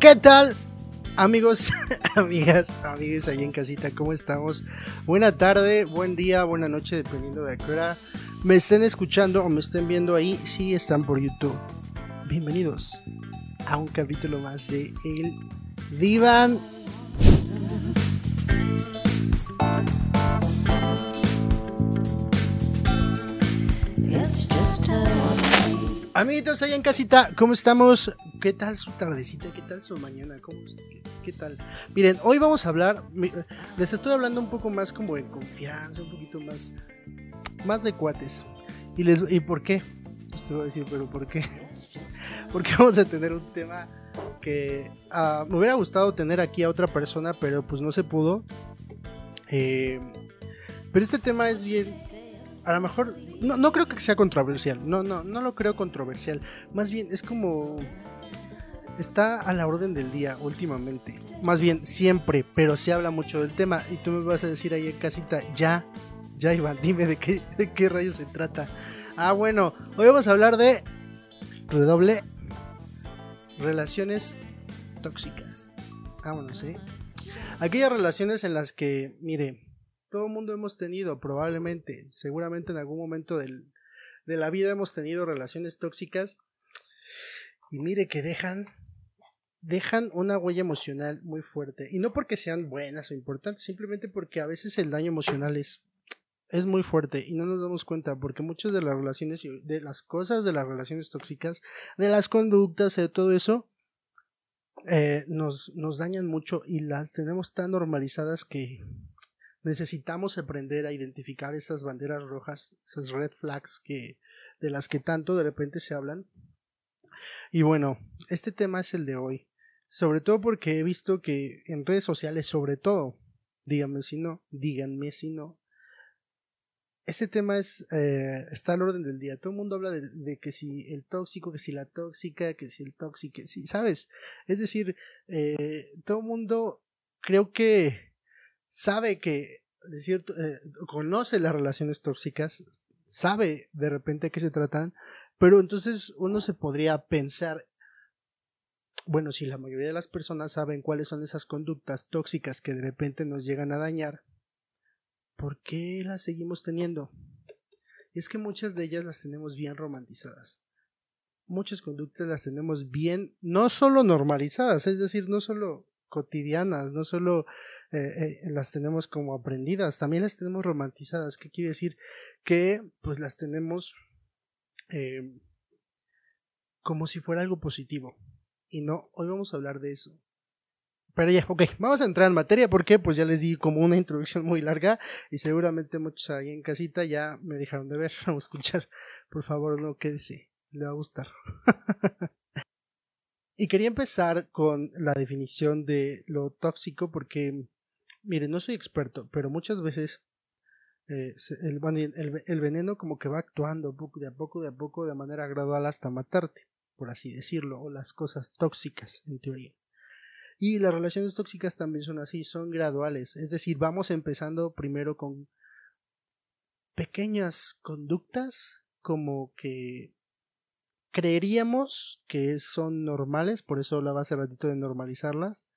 ¿Qué tal? Amigos, amigas, amigues ahí en casita, ¿cómo estamos? Buena tarde, buen día, buena noche, dependiendo de a qué hora me estén escuchando o me estén viendo ahí, si están por YouTube. Bienvenidos a un capítulo más de El Divan. Amiguitos ahí en casita, ¿cómo estamos? ¿Qué tal su tardecita? ¿Qué tal su mañana? ¿Cómo, qué, tal? Miren, hoy vamos a hablar, les estoy hablando un poco más como de confianza, un poquito más, más de cuates. ¿Y, les, ¿y por qué? Pues te voy a decir, pero ¿por qué? Porque vamos a tener un tema que uh, me hubiera gustado tener aquí a otra persona, pero pues no se pudo. Eh, pero este tema es bien, a lo mejor, no, no, creo que sea controversial, no, no, no lo creo controversial, más bien es como, está a la orden del día últimamente, más bien siempre, pero se habla mucho del tema y tú me vas a decir ahí en casita, ya, ya Iván, dime de qué, de qué rayos se trata. Ah, bueno, hoy vamos a hablar de redoble relaciones tóxicas. Vámonos, ¿eh? Aquellas relaciones en las que, mire, todo el mundo hemos tenido, probablemente, seguramente en algún momento de la vida hemos tenido relaciones tóxicas. Y mire que dejan, dejan una huella emocional muy fuerte. Y no porque sean buenas o importantes, simplemente porque a veces el daño emocional es, es muy fuerte y no nos damos cuenta porque muchas de las relaciones, de las cosas de las relaciones tóxicas, de las conductas, de todo eso, eh, nos, nos dañan mucho y las tenemos tan normalizadas que necesitamos aprender a identificar esas banderas rojas, esas red flags que de las que tanto de repente se hablan. Y bueno, este tema es el de hoy, sobre todo porque he visto que en redes sociales, sobre todo, díganme si no, díganme si no, este tema es eh, está al orden del día. Todo el mundo habla de, que si el tóxico, que si la tóxica, que si el tóxico, que si, ¿sabes? Es decir, eh, todo el mundo creo que sabe que, de cierto, eh, conoce las relaciones tóxicas, sabe de repente a qué se tratan, pero entonces uno se podría pensar, bueno, si la mayoría de las personas saben cuáles son esas conductas tóxicas que de repente nos llegan a dañar, ¿por qué las seguimos teniendo? Es que muchas de ellas las tenemos bien romantizadas. Muchas conductas las tenemos bien, no solo normalizadas, es decir, no solo cotidianas, no solo eh, eh, las tenemos como aprendidas, también las tenemos romantizadas. ¿Qué quiere decir? Que pues las tenemos eh, como si fuera algo positivo. Y no, hoy vamos a hablar de eso. Pero ya, ok, vamos a entrar en materia porque pues ya les di como una introducción muy larga y seguramente muchos ahí en casita ya me dejaron de ver o escuchar. Por favor, no quédese, le va a gustar. y quería empezar con la definición de lo tóxico porque Mire, no soy experto, pero muchas veces eh, el, el, el, veneno como que va actuando de a poco, de a poco, de manera gradual hasta matarte, por así decirlo, o las cosas tóxicas, en teoría. Y las relaciones tóxicas también son así, son graduales, es decir, vamos empezando primero con pequeñas conductas como que creeríamos que son normales, por eso hablaba hace ratito de normalizarlas,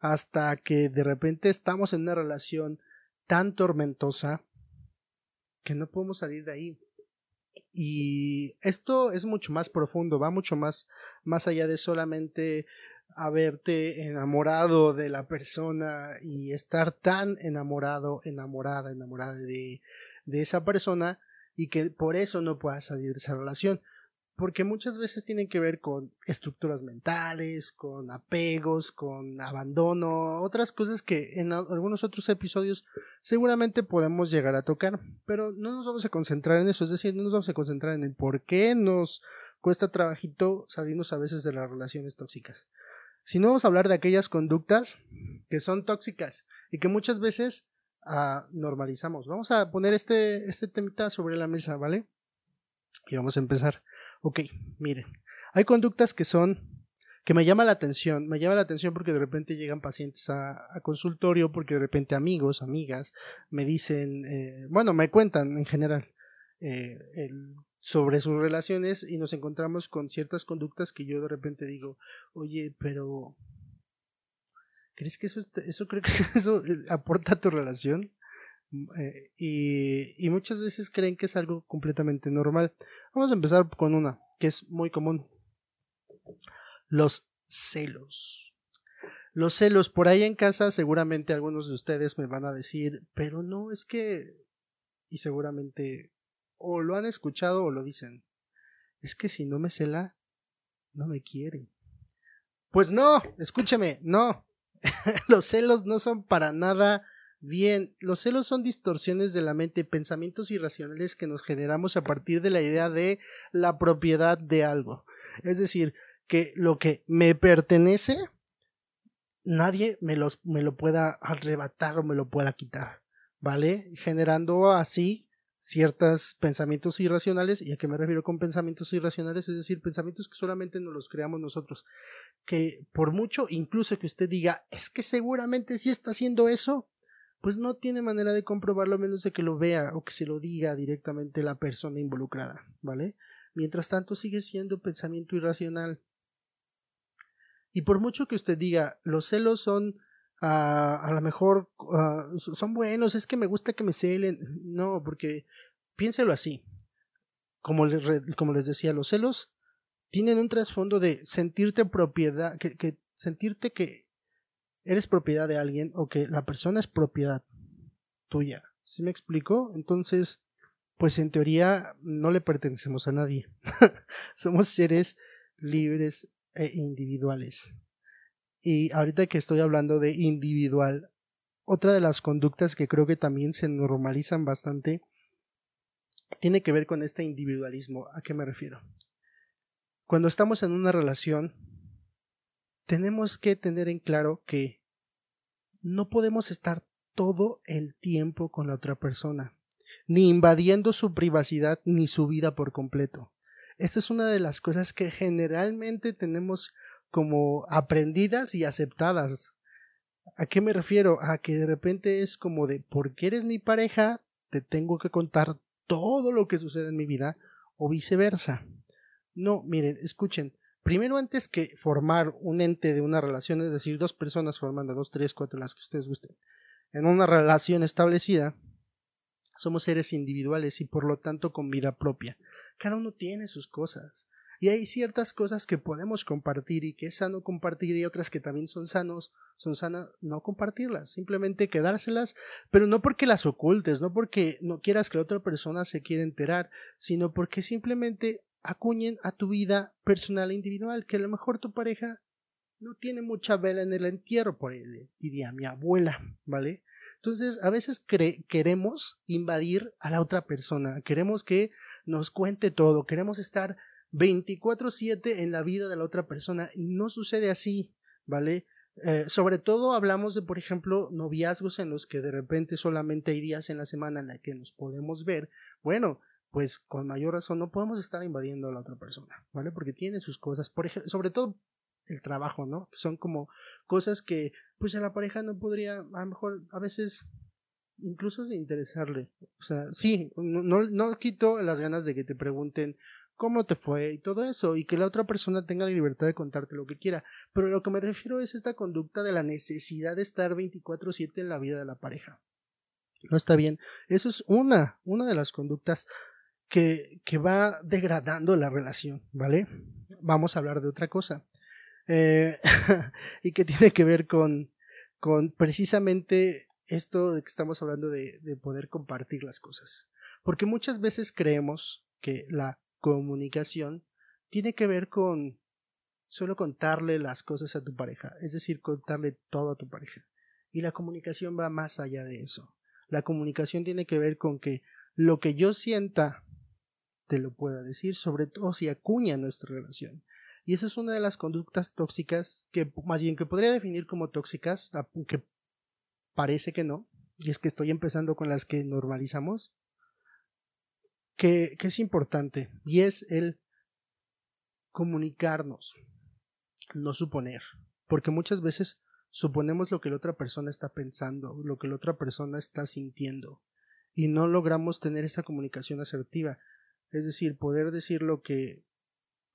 hasta que de repente estamos en una relación tan tormentosa que no podemos salir de ahí. Y esto es mucho más profundo, va mucho más, más allá de solamente haberte enamorado de la persona y estar tan enamorado, enamorada, enamorada de, de esa persona y que por eso no puedas salir de esa relación porque muchas veces tienen que ver con estructuras mentales, con apegos, con abandono, otras cosas que en algunos otros episodios seguramente podemos llegar a tocar, pero no nos vamos a concentrar en eso, es decir, no nos vamos a concentrar en el por qué nos cuesta trabajito salirnos a veces de las relaciones tóxicas. Si no vamos a hablar de aquellas conductas que son tóxicas y que muchas veces ah, normalizamos. Vamos a poner este, este temita sobre la mesa, ¿vale? Y vamos a empezar. Ok, miren, hay conductas que son que me llama la atención, me llama la atención porque de repente llegan pacientes a, consultorio, porque de repente amigos, amigas me dicen, eh, bueno, me cuentan en general eh, sobre sus relaciones y nos encontramos con ciertas conductas que yo de repente digo, oye, pero ¿Crees que eso, eso creo que eso aporta a tu relación? Mm, eh, y, y muchas veces creen que es algo completamente normal. Vamos a empezar con una que es muy común. Los celos. Los celos, por ahí en casa seguramente algunos de ustedes me van a decir, pero no, es que... Y seguramente o lo han escuchado o lo dicen. Es que si no me cela, no me quiere. Pues no, escúcheme, no. Los celos no son para nada bien. Los celos son distorsiones de la mente, pensamientos irracionales que nos generamos a partir de la idea de la propiedad de algo. Es decir, que lo que me pertenece, nadie me, los, me lo pueda arrebatar o me lo pueda quitar. ¿Vale? Generando así ciertos pensamientos irracionales. ¿Y a qué me refiero con pensamientos irracionales? Es decir, pensamientos que solamente nos los creamos nosotros. Que por mucho, incluso que usted diga, es que seguramente sí está haciendo eso, pues no tiene manera de comprobarlo a menos de que lo vea o que se lo diga directamente la persona involucrada, ¿vale? Mientras tanto sigue siendo pensamiento irracional. Y por mucho que usted diga, los celos son a lo mejor son buenos, es que me gusta que me celen. No, porque piénselo así. Como les, como les decía, los celos tienen un trasfondo de sentirte propiedad, que, que sentirte que eres propiedad de alguien o que la persona es propiedad tuya. ¿Sí me explico? Entonces, pues en teoría no le pertenecemos a nadie. Somos seres libres e individuales. Y ahorita que estoy hablando de individual, otra de las conductas que creo que también se normalizan bastante tiene que ver con este individualismo. ¿A qué me refiero? Cuando estamos en una relación, tenemos que tener en claro que no podemos estar todo el tiempo con la otra persona, ni invadiendo su privacidad ni su vida por completo. Esta es una de las cosas que generalmente tenemos como aprendidas y aceptadas. ¿A qué me refiero? A que de repente es como de porque eres mi pareja, te tengo que contar todo lo que sucede en mi vida o viceversa. No, miren, escuchen. Primero, antes que formar un ente de una relación, es decir, dos personas formando dos, tres, cuatro, las que ustedes gusten, en una relación establecida, somos seres individuales y por lo tanto con vida propia. Cada uno tiene sus cosas. Y hay ciertas cosas que podemos compartir y que es sano compartir y otras que también son sanos, son sanas no compartirlas, simplemente quedárselas, pero no porque las ocultes, no porque no quieras que la otra persona se quiera enterar, sino porque simplemente acuñen a tu vida personal e individual, que a lo mejor tu pareja no tiene mucha vela en el entierro, por ahí diría mi abuela, ¿vale? Entonces, a veces queremos invadir a la otra persona, queremos que nos cuente todo, queremos estar 24/7 en la vida de la otra persona y no sucede así, ¿vale? Eh, sobre todo hablamos de, por ejemplo, noviazgos en los que de repente solamente hay días en la semana en la que nos podemos ver. Bueno, pues con mayor razón no podemos estar invadiendo a la otra persona, ¿vale? Porque tiene sus cosas, por ejemplo, sobre todo el trabajo, ¿no? Son como cosas que pues a la pareja no podría, a lo mejor a veces incluso de interesarle. O sea, sí, no, no, quito las ganas de que te pregunten, cómo te fue y todo eso, y que la otra persona tenga la libertad de contarte lo que quiera. Pero lo que me refiero es esta conducta de la necesidad de estar 24/7 en la vida de la pareja. No está bien. Eso es una, una de las conductas que, que va degradando la relación, ¿vale? Vamos a hablar de otra cosa. Eh, y que tiene que ver con, con precisamente esto de que estamos hablando de, de poder compartir las cosas. Porque muchas veces creemos que la comunicación tiene que ver con solo contarle las cosas a tu pareja, es decir, contarle todo a tu pareja. Y la comunicación va más allá de eso. La comunicación tiene que ver con que lo que yo sienta te lo pueda decir, sobre todo si acuña nuestra relación. Y esa es una de las conductas tóxicas que más bien que podría definir como tóxicas, aunque parece que no, y es que estoy empezando con las que normalizamos, que, es importante y es el comunicarnos, no suponer, porque muchas veces suponemos lo que la otra persona está pensando, lo que la otra persona está sintiendo y no logramos tener esa comunicación asertiva, es decir, poder decir lo que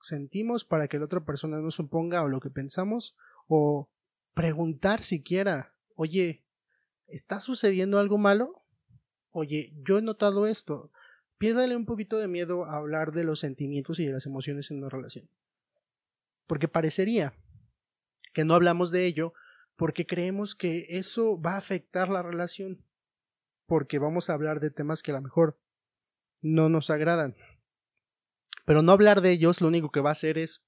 sentimos para que la otra persona no suponga o lo que pensamos o preguntar siquiera, oye, ¿está sucediendo algo malo? Oye, yo he notado esto. Piérdale un poquito de miedo a hablar de los sentimientos y de las emociones en una relación. Porque parecería que no hablamos de ello porque creemos que eso va a afectar la relación. Porque vamos a hablar de temas que a lo mejor no nos agradan. Pero no hablar de ellos lo único que va a hacer es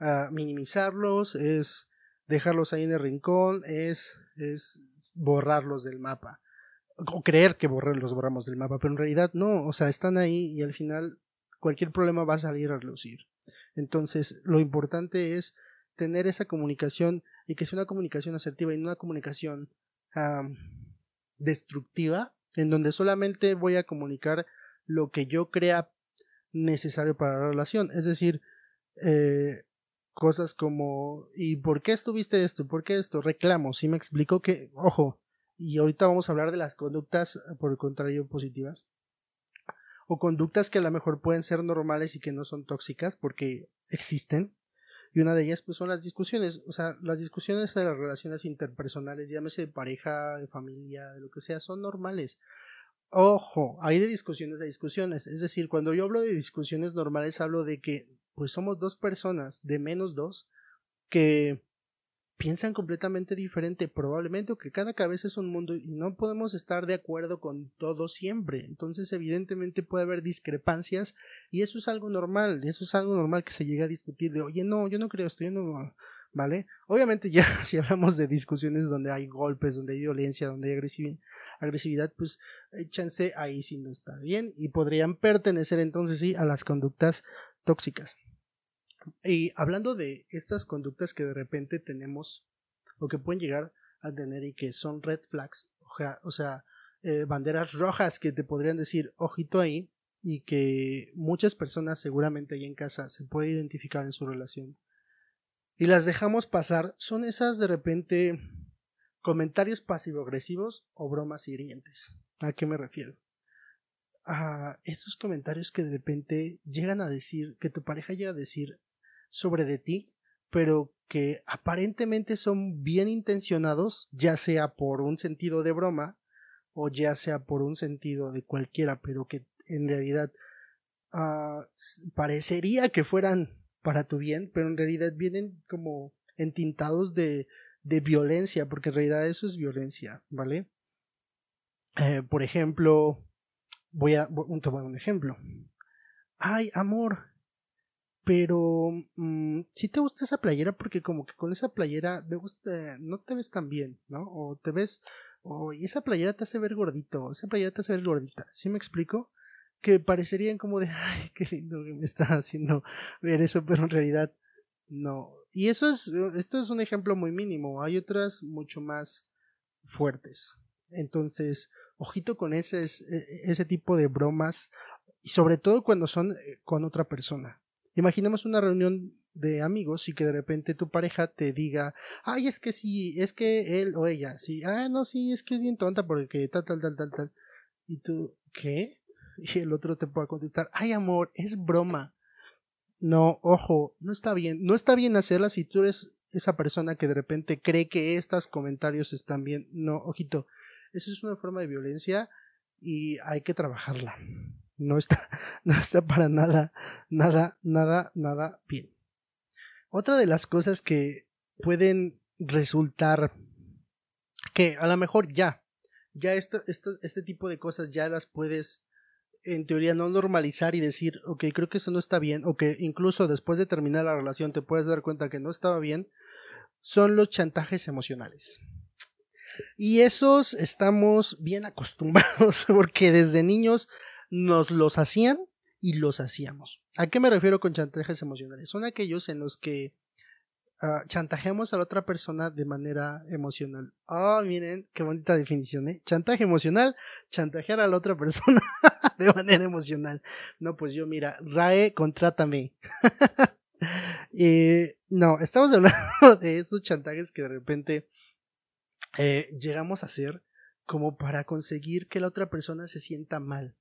ah, minimizarlos, es dejarlos ahí en el rincón, es, es borrarlos del mapa. O creer que los borramos del mapa, pero en realidad no, o sea, están ahí y al final cualquier problema va a salir a relucir. Entonces, lo importante es tener esa comunicación y que sea una comunicación asertiva y no una comunicación destructiva, en donde solamente voy a comunicar lo que yo crea necesario para la relación. Es decir, eh, cosas como ¿y por qué estuviste esto? ¿Por qué esto? Reclamo, si me explico que, ojo, y ahorita vamos a hablar de las conductas, por el contrario, positivas, o conductas que a lo mejor pueden ser normales y que no son tóxicas porque existen. Y una de ellas pues son las discusiones, o sea, las discusiones de las relaciones interpersonales, llámese de pareja, de familia, de lo que sea, son normales. Ojo, hay de discusiones a discusiones, es decir, cuando yo hablo de discusiones normales hablo de que pues somos dos personas, de menos dos, que piensan completamente diferente, probablemente, o que cada cabeza es un mundo y no podemos estar de acuerdo con todo siempre. Entonces, evidentemente puede haber discrepancias y eso es algo normal, eso es algo normal que se llegue a discutir de, oye, no, yo no creo esto, yo no, ¿vale? Obviamente ya si hablamos de discusiones donde hay golpes, donde hay violencia, donde hay agresividad, agresividad pues échanse ahí si no está bien y podrían pertenecer entonces sí a las conductas tóxicas. Y hablando de estas conductas que de repente tenemos o que pueden llegar a tener y que son red flags, o sea, eh, banderas rojas que te podrían decir ojito ahí y que muchas personas seguramente ahí en casa se puede identificar en su relación y las dejamos pasar son esas de repente comentarios pasivo-agresivos o bromas hirientes. ¿A qué me refiero? A esos comentarios que de repente llegan a decir, que tu pareja llega a decir sobre de ti, pero que aparentemente son bien intencionados, ya sea por un sentido de broma o ya sea por un sentido de cualquiera, pero que en realidad ah, parecería que fueran para tu bien, pero en realidad vienen como entintados de, de violencia, porque en realidad eso es violencia, ¿vale? Eh, por ejemplo, voy a tomar un ejemplo. Ay, amor, pero mm, si te gusta esa playera porque como que con esa playera me gusta, no te ves tan bien, ¿no? O te ves, o esa playera te hace ver gordito, esa playera te hace ver gordita, ¿sí me explico? Que parecerían como de, ay, qué lindo que me está haciendo ver eso, pero en realidad no. Y eso es, esto es un ejemplo muy mínimo, hay otras mucho más fuertes. Entonces, ojito con ese, e, ese tipo de bromas, y sobre todo cuando son eh, con otra persona Imaginemos una reunión de amigos y que de repente tu pareja te diga, ay, es que sí, es que él o ella, sí, ah, no, sí, es que es bien tonta porque tal, tal, tal, tal, tal. Y tú, ¿qué? Y el otro te puede contestar, ay, amor, es broma. No, ojo, no está bien, no está bien hacerla si tú eres esa persona que de repente cree que estos comentarios están bien. No, ojito, eso es una forma de violencia y hay que trabajarla no está, no está para nada, nada, nada, nada bien. Otra de las cosas que pueden resultar que a lo mejor ya, ya esto, este tipo de cosas ya las puedes en teoría no normalizar y decir, ok, creo que eso no está bien, o que incluso después de terminar la relación te puedes dar cuenta que no estaba bien, son los chantajes emocionales. Y esos estamos bien acostumbrados porque desde niños nos los hacían y los hacíamos. ¿A qué me refiero con chantajes emocionales? Son aquellos en los que uh, chantajeamos a la otra persona de manera emocional. Ah, miren, qué bonita definición, ¿eh? Chantaje emocional, chantajear a la otra persona de manera emocional. No, pues yo, mira, RAE, contrátame. eh, no, estamos hablando de esos chantajes que de repente eh, llegamos a hacer como para conseguir que la otra persona se sienta mal.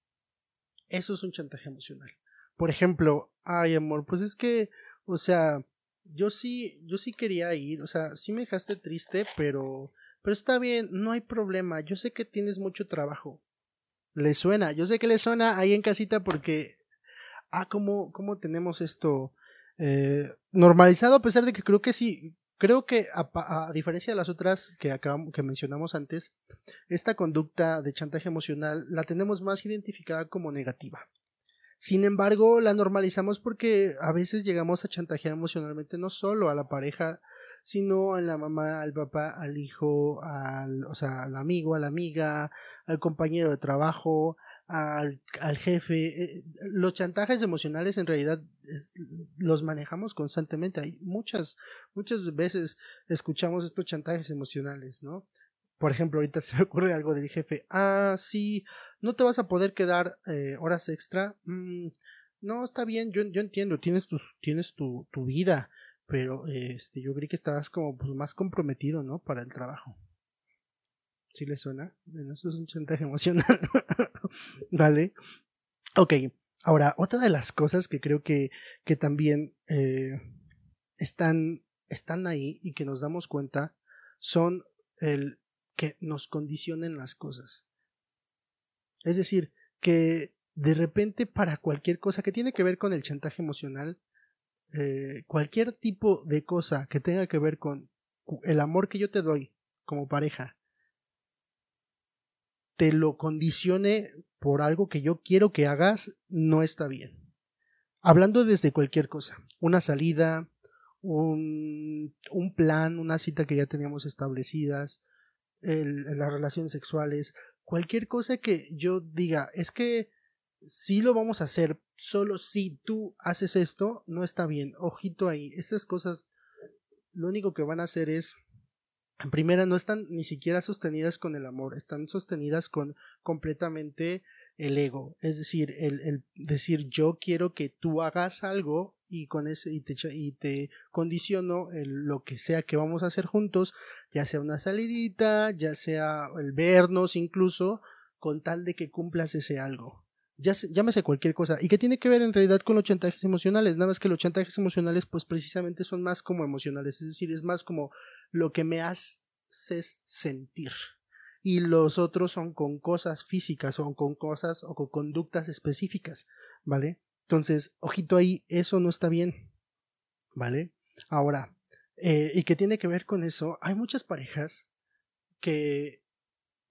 Eso es un chantaje emocional. Por ejemplo, ay amor, pues es que, o sea, yo sí, yo sí quería ir, o sea, sí me dejaste triste, pero, pero está bien, no hay problema, yo sé que tienes mucho trabajo. Le suena, yo sé que le suena ahí en casita porque, ah, cómo, cómo tenemos esto eh, normalizado, a pesar de que creo que sí, creo que a, diferencia de las otras que acabamos, que mencionamos antes, esta conducta de chantaje emocional la tenemos más identificada como negativa. Sin embargo, la normalizamos porque a veces llegamos a chantajear emocionalmente no solo a la pareja, sino a la mamá, al papá, al hijo, al, o sea, al amigo, a la amiga, al compañero de trabajo, al, al jefe. Eh, los chantajes emocionales en realidad los manejamos constantemente. Hay muchas, muchas veces escuchamos estos chantajes emocionales, ¿no? Por ejemplo, ahorita se me ocurre algo del jefe. Ah, sí, no te vas a poder quedar eh, horas extra. Mm, no, está bien, yo, yo entiendo, tienes, tus, tienes tu, tu vida, pero este, yo creí que estabas como pues, más comprometido, ¿no? Para el trabajo. ¿Sí le suena? Bueno, eso es un chantaje emocional. vale. Ok, ahora, otra de las cosas que creo que, que también eh, están, están ahí y que nos damos cuenta son el que nos condicionen las cosas. Es decir, que de repente para cualquier cosa que tiene que ver con el chantaje emocional, eh, cualquier tipo de cosa que tenga que ver con el amor que yo te doy como pareja, te lo condicione por algo que yo quiero que hagas, no está bien. Hablando desde cualquier cosa, una salida, un, un plan, una cita que ya teníamos establecidas, las relaciones sexuales, cualquier cosa que yo diga, es que si lo vamos a hacer, solo si tú haces esto, no está bien. Ojito ahí, esas cosas lo único que van a hacer es en primera no están ni siquiera sostenidas con el amor, están sostenidas con completamente el ego, es decir, el, el decir yo quiero que tú hagas algo y con ese y te, y te condiciono lo que sea que vamos a hacer juntos, ya sea una salidita, ya sea el vernos incluso, con tal de que cumplas ese algo. Ya llámese cualquier cosa. ¿Y qué tiene que ver en realidad con los chantajes emocionales? Nada más que los chantajes emocionales, pues precisamente son más como emocionales, es decir, es más como lo que me haces sentir. Y los otros son con cosas físicas o con cosas o con conductas específicas, ¿vale? Entonces, ojito ahí, eso no está bien. ¿Vale? Ahora, eh, ¿y qué tiene que ver con eso? Hay muchas parejas que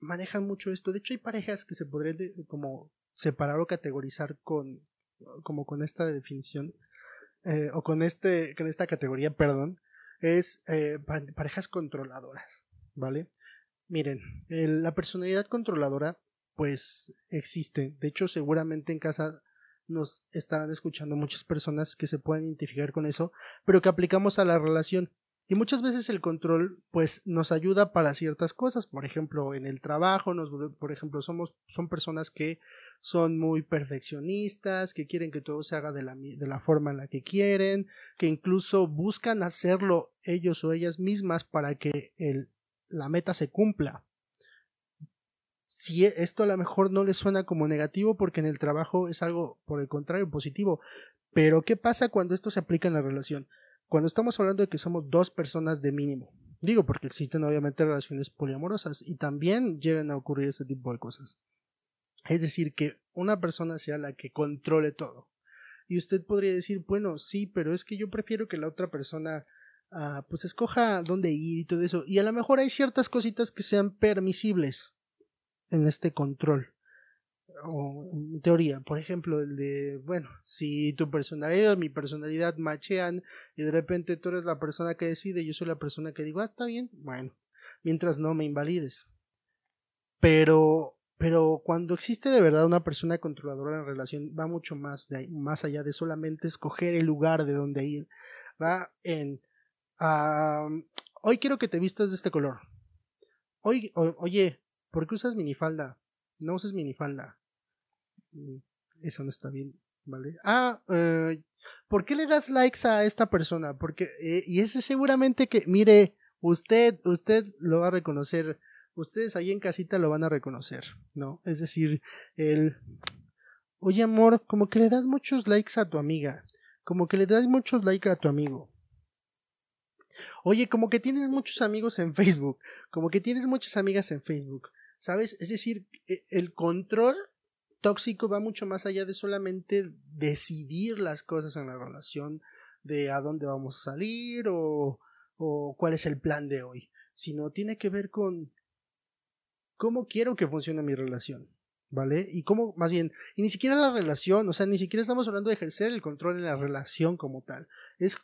manejan mucho esto. De hecho, hay parejas que se podrían como separar o categorizar con como con esta definición eh, o con este con esta categoría, perdón, es eh, parejas controladoras, ¿vale? Miren, la personalidad controladora pues existe. De hecho, seguramente en casa nos estarán escuchando muchas personas que se pueden identificar con eso, pero que aplicamos a la relación. Y muchas veces el control pues nos ayuda para ciertas cosas, por ejemplo, en el trabajo, nos, por ejemplo, somos son personas que son muy perfeccionistas, que quieren que todo se haga de la, de la forma en la que quieren, que incluso buscan hacerlo ellos o ellas mismas para que el, la meta se cumpla si e, esto a lo mejor no le suena como negativo porque en el trabajo es algo por el contrario positivo. Pero ¿qué pasa cuando esto se aplica en la relación? Cuando estamos hablando de que somos dos personas de mínimo. Digo porque existen obviamente relaciones poliamorosas y también llegan a ocurrir este tipo de cosas. Es decir, que una persona sea la que controle todo. Y usted podría decir, bueno, sí, pero es que yo prefiero que la otra persona ah, pues escoja dónde ir y todo eso. Y a lo mejor hay ciertas cositas que sean permisibles en este control. O en teoría, por ejemplo, el de, bueno, si tu personalidad, mi personalidad machean y de repente tú eres la persona que decide yo soy la persona que digo, ah, está bien, bueno, mientras no me invalides. Pero, pero cuando existe de verdad una persona controladora en relación, va mucho más, de más allá de solamente escoger el lugar de donde ir. Va en, hoy quiero que te vistas de este color. Hoy, oye, ¿Por qué usas minifalda? No uses minifalda. Mm, eso no está bien, ¿vale? Ah, eh, ¿por qué le das likes a esta persona? Porque, eh, y ese seguramente que, mire, usted, usted lo va a reconocer, ustedes ahí en casita lo van a reconocer, ¿no? Es decir, el, oye amor, como que le das muchos likes a tu amiga, como que le das muchos likes a tu amigo. Oye, como que tienes muchos amigos en Facebook, como que tienes muchas amigas en Facebook, ¿sabes? Es decir, e, el control tóxico va mucho más allá de solamente decidir las cosas en la relación, de a dónde vamos a salir o, o cuál es el plan de hoy, sino tiene que ver con cómo quiero que funcione mi relación. ¿Vale? Y cómo, más bien, y ni siquiera la relación, o sea, ni siquiera estamos hablando de ejercer el control en la relación como tal, es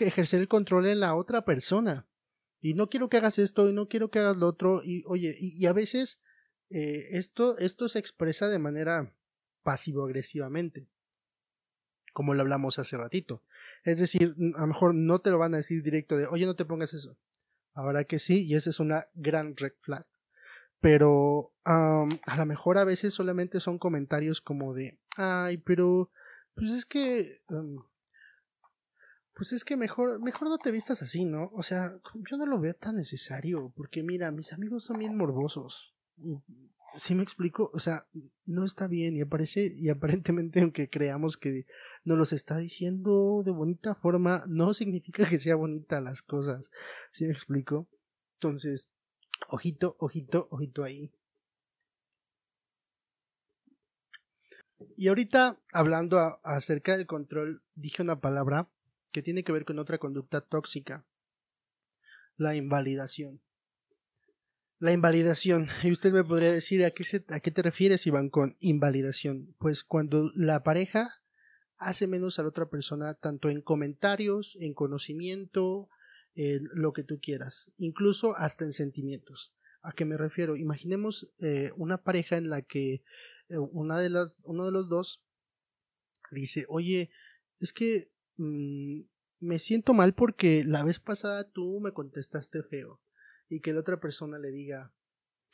ejercer el control en la otra persona. Y no quiero que hagas esto, y no quiero que hagas lo otro, y oye, y, a veces eh, esto, esto se expresa de manera pasivo-agresivamente, como lo hablamos hace ratito. Es decir, a lo mejor no te lo van a decir directo de, oye, no te pongas eso. Ahora que sí, y esa es una gran red flag. Pero a lo mejor a veces solamente son comentarios como de, ay, pero, pues es que, pues es que mejor, mejor no te vistas así, ¿no? O sea, yo no lo veo tan necesario, porque mira, mis amigos son bien morbosos. Si me explico, o sea, no está bien y aparece y aparentemente aunque creamos que nos los está diciendo de bonita forma, no significa que sea bonita las cosas. ¿Sí me explico? Entonces, ojito, ojito, ojito ahí. Y ahorita hablando acerca del control, dije una palabra que tiene que ver con otra conducta tóxica, la invalidación. La invalidación, y usted me podría decir a qué, a qué te refieres, Iván, con invalidación. Pues cuando la pareja hace menos a la otra persona, tanto en comentarios, en conocimiento, lo que tú quieras, incluso hasta en sentimientos. ¿A qué me refiero? Imaginemos eh, una pareja en la que eh, una de las, uno de los dos dice, oye, es que Mm, me siento mal porque la vez pasada tú me contestaste feo y que la otra persona le diga,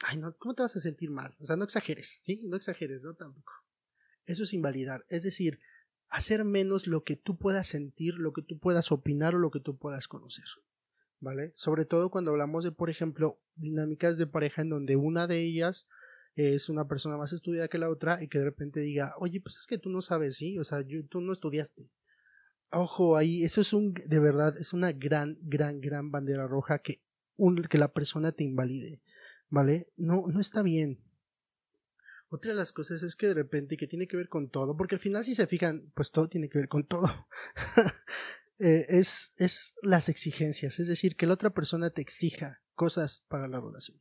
ay, no, ¿cómo te vas a sentir mal? O sea, no exageres, ¿sí? No exageres, ¿no? Tampoco. Eso es invalidar, es decir, hacer menos lo que tú puedas sentir, lo que tú puedas opinar o lo que tú puedas conocer. ¿Vale? Sobre todo cuando hablamos de, por ejemplo, dinámicas de pareja en donde una de ellas es una persona más estudiada que la otra y que de repente diga, oye, pues es que tú no sabes, sí, o sea, tú no estudiaste, ojo ahí, eso es un, de verdad, es una gran, gran, gran bandera roja que, un, que la persona te invalide, ¿vale? No, no está bien. Otra de las cosas es que de repente, que tiene que ver con todo, porque al final si se fijan, pues todo tiene que ver con todo. Eh, es, es las exigencias, es decir, que la otra persona te exija cosas para la relación,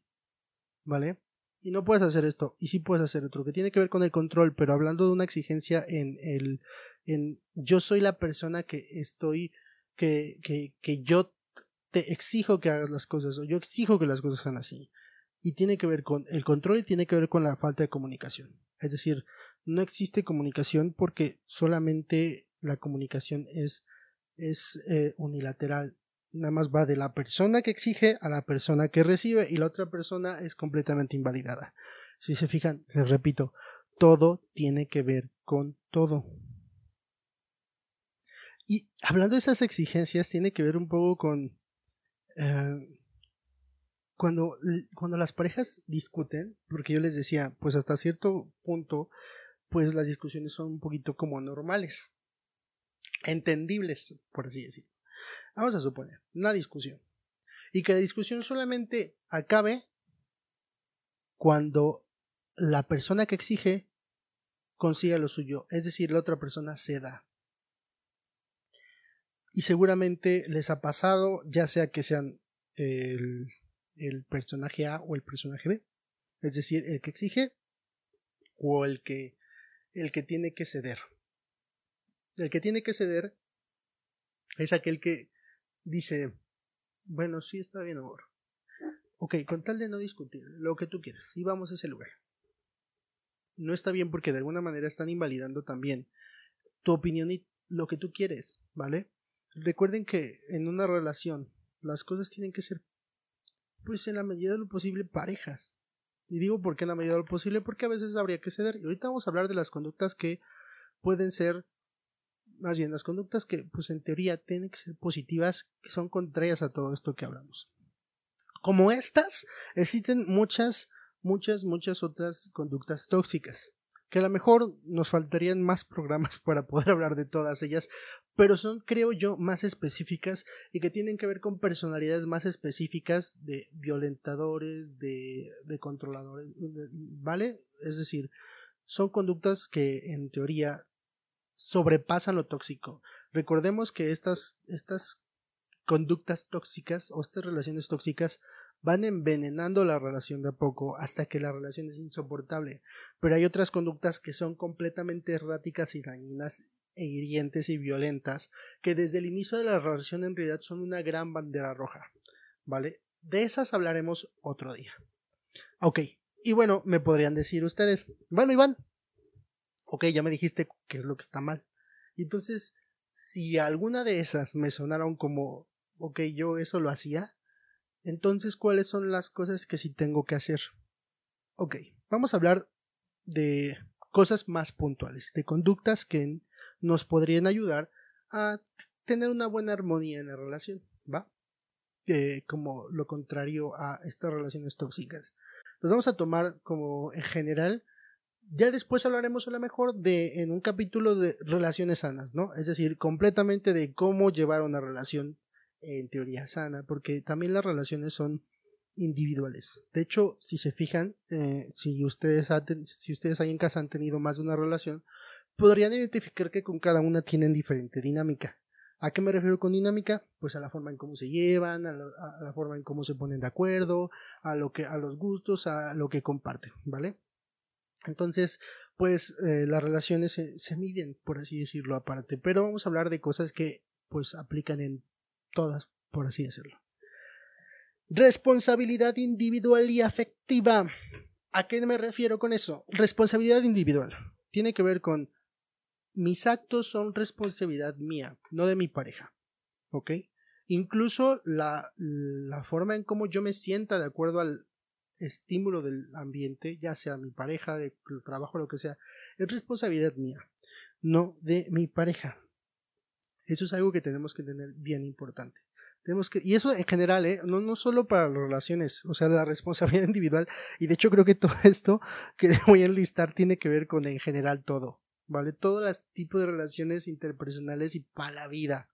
¿vale? Y no puedes hacer esto, y sí puedes hacer otro, que tiene que ver con el control, pero hablando de una exigencia en el en yo soy la persona que estoy, que, que, que yo te exijo que hagas las cosas o yo exijo que las cosas sean así. Y tiene que ver con el control y tiene que ver con la falta de comunicación. Es decir, no existe comunicación porque solamente la comunicación es, es eh, unilateral. Nada más va de la persona que exige a la persona que recibe y la otra persona es completamente invalidada. Si se fijan, les repito, todo tiene que ver con todo. Y hablando de esas exigencias, tiene que ver un poco con eh, cuando, cuando las parejas discuten, porque yo les decía, pues hasta cierto punto, pues las discusiones son un poquito como normales, entendibles, por así decirlo. Vamos a suponer, una discusión. Y que la discusión solamente acabe cuando la persona que exige consiga lo suyo, es decir, la otra persona ceda y seguramente les ha pasado, ya sea que sean el, el personaje A o el personaje B, es decir, el que exige o el que, el que tiene que ceder. El que tiene que ceder es aquel que dice, bueno, sí está bien, amor. Ok, con tal de no discutir, lo que tú quieras, y vamos a ese lugar. No está bien porque de alguna manera están invalidando también tu opinión y lo que tú quieres, ¿vale? Recuerden que en una relación las cosas tienen que ser, pues en la medida de lo posible, parejas. Y digo por qué en la medida de lo posible, porque a veces habría que ceder. Y ahorita vamos a hablar de las conductas que pueden ser, más bien, las conductas que, pues en teoría, tienen que ser positivas, que son contrarias a todo esto que hablamos. Como estas, existen muchas, muchas, muchas otras conductas tóxicas. que a lo mejor nos faltarían más programas para poder hablar de todas ellas, pero son, creo yo, más específicas y que tienen que ver con personalidades más específicas de violentadores, de, de controladores, ¿vale? Es decir, son conductas que en teoría sobrepasan lo tóxico. Recordemos que estas, estas conductas tóxicas o estas relaciones tóxicas van envenenando la relación de a poco hasta que la relación es insoportable. Pero hay otras conductas que son completamente erráticas y dañinas e hirientes y violentas que desde el inicio de la relación en realidad son una gran bandera roja. ¿Vale? De esas hablaremos otro día. Ok. Y bueno, me podrían decir ustedes, bueno, Iván, ok, ya me dijiste qué es lo que está mal. Y entonces, si alguna de esas me sonaron como, ok, yo eso lo hacía, entonces, ¿cuáles son las cosas que sí tengo que hacer? Ok, vamos a hablar de cosas más puntuales, de conductas que nos podrían ayudar a tener una buena armonía en la relación, ¿va? Eh, como lo contrario a estas relaciones tóxicas. Los vamos a tomar como en general. Ya después hablaremos a lo mejor de en un capítulo de relaciones sanas, ¿no? Es decir, completamente de cómo llevar una relación en teoría sana, porque también las relaciones son individuales. De hecho, si se fijan, eh, si, ustedes si ustedes ahí en casa han tenido más de una relación, podrían identificar que con cada una tienen diferente dinámica. ¿A qué me refiero con dinámica? Pues a la forma en cómo se llevan, a, la forma en cómo se ponen de acuerdo, a lo que, a los gustos, a lo que comparten, ¿vale? Entonces, pues eh, las relaciones se, miden, por así decirlo, aparte. Pero vamos a hablar de cosas que pues aplican en todas, por así decirlo. Responsabilidad individual y afectiva. ¿A qué me refiero con eso? Responsabilidad individual. Tiene que ver con mis actos son responsabilidad mía, no de mi pareja. ¿Ok? Incluso la, la forma en cómo yo me sienta de acuerdo al estímulo del ambiente, ya sea mi pareja, de trabajo, lo que sea, es responsabilidad mía, no de mi pareja. Eso es algo que tenemos que tener bien importante. Tenemos que, y eso en general, ¿eh? no, no solo para las relaciones, o sea, la responsabilidad individual, y de hecho creo que todo esto que voy a enlistar tiene que ver con en general todo, ¿vale? Todos los tipos de relaciones interpersonales y para la vida.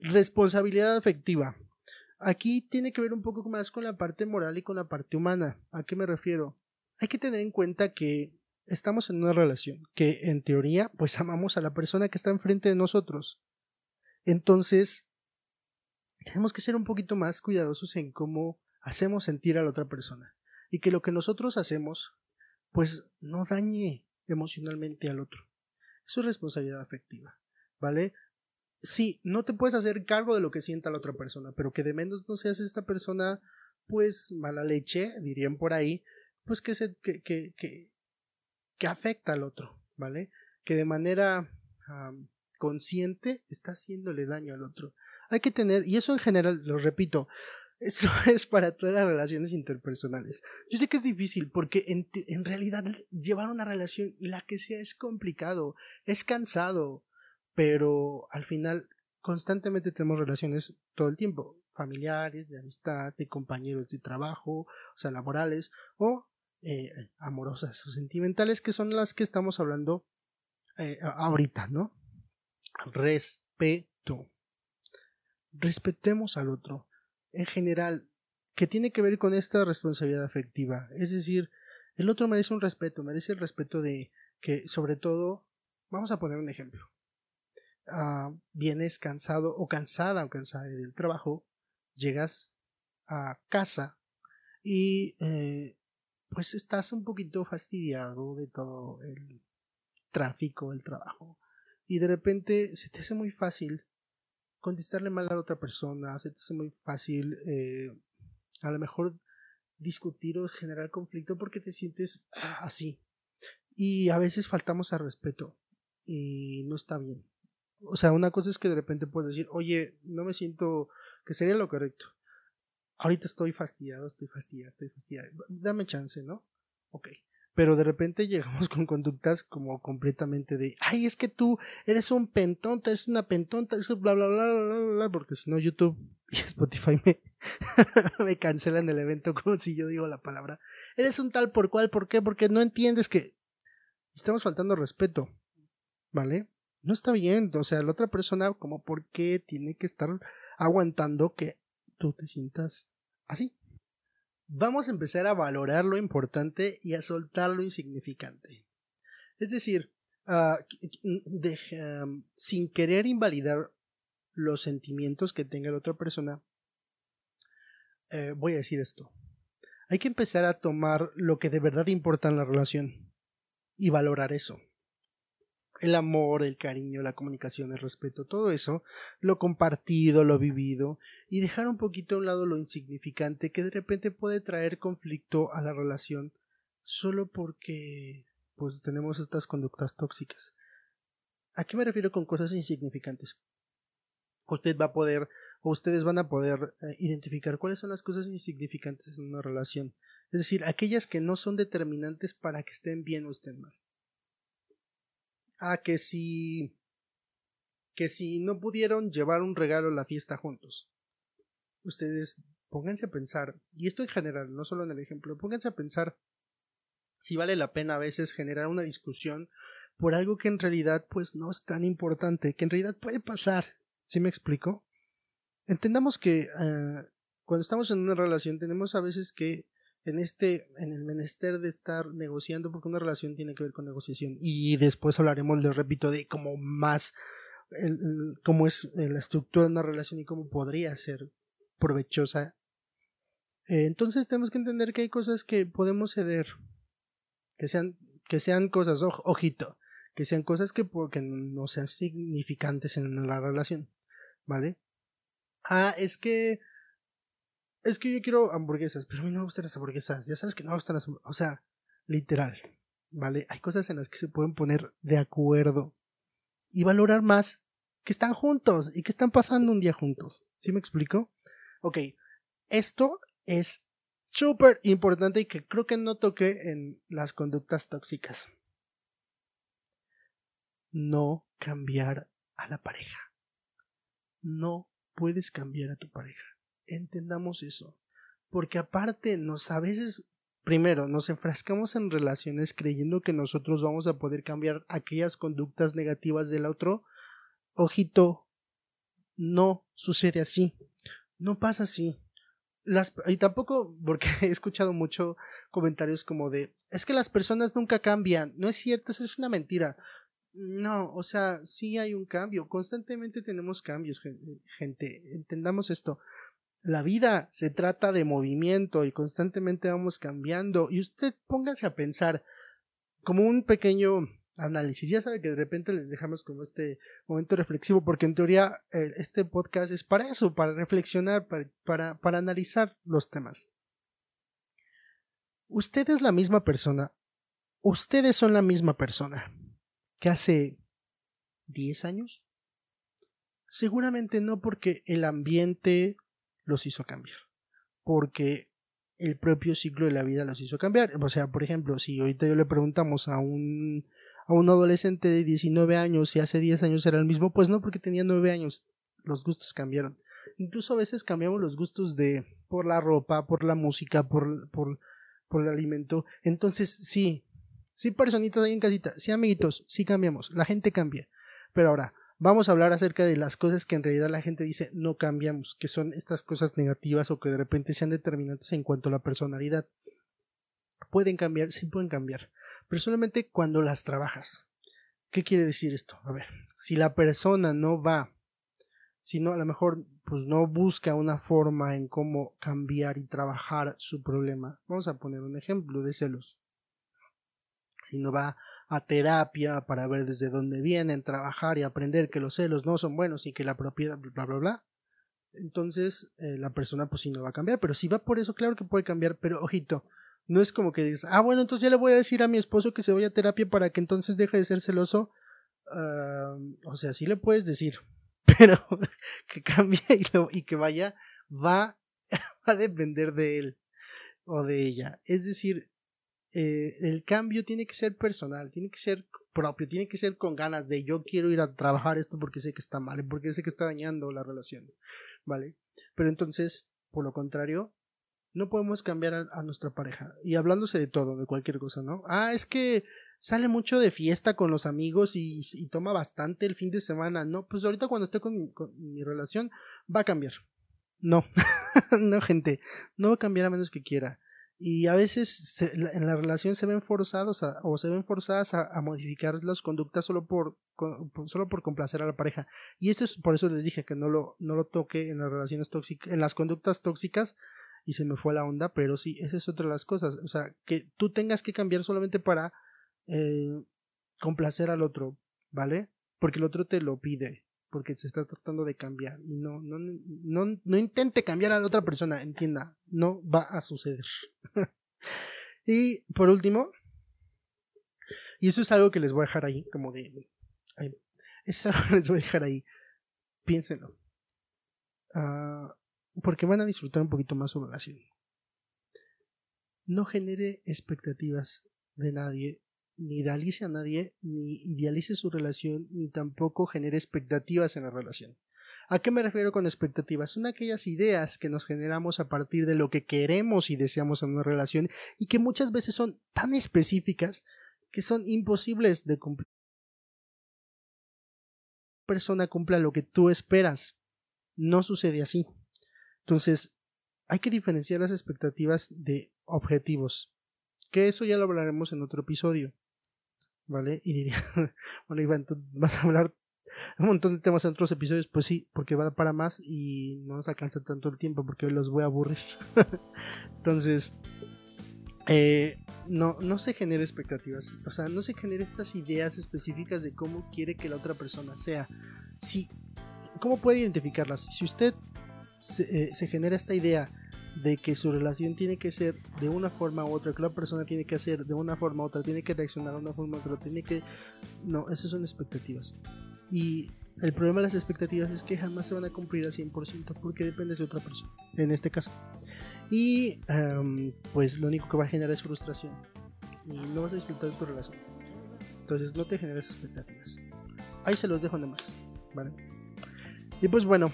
Responsabilidad afectiva. Aquí tiene que ver un poco más con la parte moral y con la parte humana. ¿A qué me refiero? Hay que tener en cuenta que estamos en una relación, que en teoría, pues amamos a la persona que está enfrente de nosotros. Entonces, tenemos que ser un poquito más cuidadosos en cómo hacemos sentir a la otra persona y que lo que nosotros hacemos, pues no dañe emocionalmente al otro. Eso es responsabilidad afectiva, ¿vale? Sí, no te puedes hacer cargo de lo que sienta la otra persona, pero que de menos no seas esta persona, pues mala leche, dirían por ahí, pues que se, que, que, que, afecta al otro, ¿vale? Que de manera consciente está haciéndole daño al otro. Hay que tener, y eso en general, lo repito, eso es para todas las relaciones interpersonales. Yo sé que es difícil porque en, en, realidad llevar una relación, la que sea, es complicado, es cansado, pero al final constantemente tenemos relaciones todo el tiempo, familiares, de amistad, de compañeros de trabajo, o sea, laborales o eh, amorosas o sentimentales, que son las que estamos hablando eh, ahorita, ¿no? respeto. Respetemos al otro. En general, que tiene que ver con esta responsabilidad afectiva. Es decir, el otro merece un respeto, merece el respeto de que, sobre todo, vamos a poner un ejemplo. Ah, vienes cansado o cansada o cansada del trabajo, llegas a casa y eh, pues estás un poquito fastidiado de todo el tráfico del trabajo y de repente se te hace muy fácil contestarle mal a la otra persona, se te hace muy fácil eh, a lo mejor discutir o generar conflicto porque te sientes así. Y a veces faltamos al respeto y no está bien. O sea, una cosa es que de repente puedes decir, oye, no me siento que sería lo correcto. Ahorita estoy fastidiado, estoy fastidiado, estoy fastidiado. Dame chance, ¿no? Ok pero de repente llegamos con conductas como completamente de, ay, es que tú eres un pentonta, eres una pentonta, eso bla, bla, bla, bla, bla, porque si no YouTube y Spotify me, me cancelan el evento como si yo digo la palabra. Eres un tal por cual, ¿por qué? Porque no entiendes que Estamos faltando respeto, ¿vale? No está bien, o sea, la otra persona, como, ¿por qué tiene que estar aguantando que tú te sientas así? Vamos a empezar a valorar lo importante y a soltar lo insignificante. Es decir, uh, sin querer invalidar los sentimientos que tenga la otra persona, eh, voy a decir esto. Hay que empezar a tomar lo que de verdad importa en la relación y valorar eso. El amor, el cariño, la comunicación, el respeto, todo eso, lo compartido, lo vivido, y dejar un poquito a un lado lo insignificante que de repente puede traer conflicto a la relación solo porque pues tenemos estas conductas tóxicas. ¿A qué me refiero con cosas insignificantes? Usted va a poder o ustedes van a poder eh, identificar cuáles son las cosas insignificantes en una relación. Es decir, aquellas que no son determinantes para que estén bien o estén mal. Ah, que si. que si no pudieron llevar un regalo a la fiesta juntos. Ustedes pónganse a pensar, y esto en general, no solo en el ejemplo, pónganse a pensar si vale la pena a veces generar una discusión por algo que en realidad pues no es tan importante, que en realidad puede pasar. ¿Sí me explico? entendamos que uh, cuando estamos en una relación tenemos a veces que en este en el menester de estar negociando porque una relación tiene que ver con negociación y después hablaremos les repito de cómo más el, cómo es la estructura de una relación y cómo podría ser provechosa eh, entonces tenemos que entender que hay cosas que podemos ceder que sean que sean cosas oj, ojito que sean cosas que, que no sean significantes en la relación vale Ah, es que. Es que yo quiero hamburguesas, pero a mí no me gustan las hamburguesas. Ya sabes que no me gustan las hamburguesas. O sea, literal. ¿Vale? Hay cosas en las que se pueden poner de acuerdo y valorar más que están juntos y que están pasando un día juntos. ¿Sí me explico? Ok, esto es súper importante y que creo que no toqué en las conductas tóxicas. No cambiar a la pareja. No puedes cambiar a tu pareja. Entendamos eso. Porque aparte nos a veces, primero, nos enfrascamos en relaciones creyendo que nosotros vamos a poder cambiar aquellas conductas negativas del otro. Ojito, no sucede así. No pasa así. Las, y tampoco, porque he escuchado mucho comentarios como de, es que las personas nunca cambian. No es cierto, eso es una mentira. No, o sea, sí hay un cambio. Constantemente tenemos cambios, gente. Entendamos esto. La vida se trata de movimiento y constantemente vamos cambiando. Y usted póngase a pensar como un pequeño análisis. Ya sabe que de repente les dejamos como este momento reflexivo, porque en teoría este podcast es para eso, para reflexionar, para, para, para analizar los temas. Usted es la misma persona. Ustedes son la misma persona que hace 10 años? Seguramente no porque el ambiente los hizo cambiar, porque el propio ciclo de la vida los hizo cambiar. O sea, por ejemplo, si ahorita yo le preguntamos a un, a un adolescente de 19 años si hace 10 años era el mismo, pues no, porque tenía 9 años. Los gustos cambiaron. Incluso a veces cambiamos los gustos de por la ropa, por la música, por, por, por el alimento. Entonces, sí, Sí, personitas ahí en casita. Sí, amiguitos, sí cambiamos. La gente cambia. Pero ahora, vamos a hablar acerca de las cosas que en realidad la gente dice no cambiamos, que son estas cosas negativas o que de repente sean determinantes en cuanto a la personalidad. Pueden cambiar, sí pueden cambiar, pero solamente cuando las trabajas. ¿Qué quiere decir esto? A ver, si la persona no va, si no, a lo mejor pues no busca una forma en cómo cambiar y trabajar su problema. Vamos a poner un ejemplo de celos sino va a terapia para ver desde dónde vienen, trabajar y aprender que los celos no son buenos y que la propiedad, bla, bla, bla. Entonces eh, la persona pues sí no va a cambiar, pero si va por eso, claro que puede cambiar, pero ojito, no es como que dices, ah, bueno, entonces ya le voy a decir a mi esposo que se vaya a terapia para que entonces deje de ser celoso. O sea, sí le puedes decir, pero que cambie y, y que vaya, va, va a depender de él o de ella. Es decir, eh, el cambio tiene que ser personal, tiene que ser propio, tiene que ser con ganas de yo quiero ir a trabajar esto porque sé que está mal, porque sé que está dañando la relación, ¿vale? Pero entonces, por lo contrario, no podemos cambiar a, a, nuestra pareja. Y hablándose de todo, de cualquier cosa, ¿no? Ah, es que sale mucho de fiesta con los amigos y, toma bastante el fin de semana. No, pues ahorita cuando esté con mi, relación va a cambiar. No, no, gente, no va a cambiar a menos que quiera. Y a veces en la relación se ven forzados o se ven forzadas a, modificar las conductas solo por, solo por complacer a la pareja. Y eso es por eso les dije que no lo, no lo toque en las relaciones tóxicas, en las conductas tóxicas, y se me fue la onda, pero sí, esa es otra de las cosas. O sea, que tú tengas que cambiar solamente para eh, complacer al otro, ¿vale? Porque el otro te lo pide, porque se está tratando de cambiar y no, no, no, no intente cambiar a la otra persona, entienda, no va a suceder. y por último, y eso es algo que les voy a dejar ahí, como de, eso es algo que les voy a dejar ahí, piénsenlo. Ah, porque van a disfrutar un poquito más su relación. No genere expectativas de nadie ni idealice a nadie, ni idealice su relación, ni tampoco genere expectativas en la relación. ¿A qué me refiero con expectativas? Son aquellas ideas que nos generamos a partir de lo que queremos y deseamos en una relación y que muchas veces son tan específicas que son imposibles de cumplir. Persona cumpla lo que tú esperas. No sucede así. Entonces, hay que diferenciar las expectativas de objetivos. Que eso ya lo hablaremos en otro episodio. ¿Vale? Y diría, bueno, Iván, tú vas a hablar un montón de temas en otros episodios, pues sí, porque va para más y no nos alcanza tanto el tiempo porque hoy los voy a aburrir. Entonces, eh, no, no se genere expectativas, o sea, no se genere estas ideas específicas de cómo quiere que la otra persona sea. Si, ¿Cómo puede identificarlas? Si usted se, eh, se genera esta idea de que su relación tiene que ser de una forma u otra, que la persona tiene que hacer de una forma u otra, tiene que reaccionar de una forma u otra, tiene que... No, esas son expectativas. Y el problema de las expectativas es que jamás se van a cumplir al 100% porque depende de otra persona, en este caso. Y pues lo único que va a generar es frustración y no vas a disfrutar de tu relación. Entonces no te generes expectativas. Ahí se los dejo nada más, ¿vale? Y pues bueno,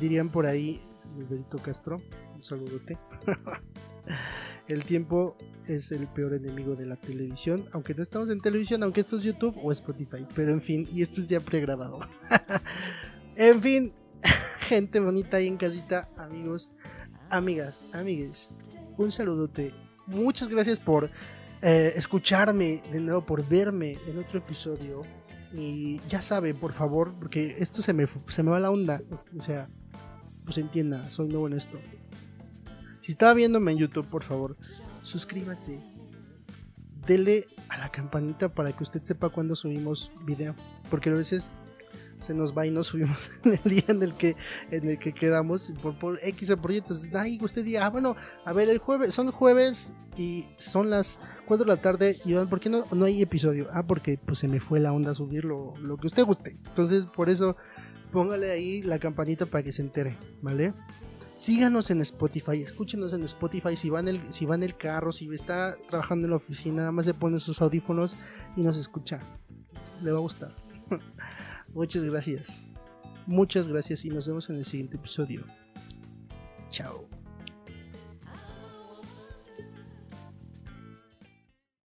dirían por ahí Alberto Castro, un saludote. el tiempo es el peor enemigo de la televisión, aunque no estamos en televisión, aunque esto es YouTube o Spotify, pero en fin, y esto es ya pregrabado. en fin, gente bonita ahí en casita, amigos, amigas, amigues, un saludote. Muchas gracias por eh, escucharme de nuevo, por verme en otro episodio. Y ya saben, por favor, porque esto se me, se me va la onda. O sea, pues entienda, soy nuevo en esto. Si estaba viéndome en YouTube, por favor, suscríbase. Dele a la campanita para que usted sepa cuando subimos video. Porque a veces se nos va y no subimos en el día en el que, en el que quedamos por, por X o por. Entonces, ay, usted diga, ah, bueno, a ver, el jueves, son jueves y son las 4 de la tarde. Y ¿por qué no, no hay episodio? Ah, porque pues se me fue la onda a subir lo, lo que usted guste. Entonces, por eso póngale ahí la campanita para que se entere, ¿vale? Síganos en Spotify, escúchenos en Spotify. Si va en, el, si va el carro, si está trabajando en la oficina, nada más se pone sus audífonos y nos escucha. Le va a gustar. Muchas gracias. Muchas gracias y nos vemos en el siguiente episodio. Chao.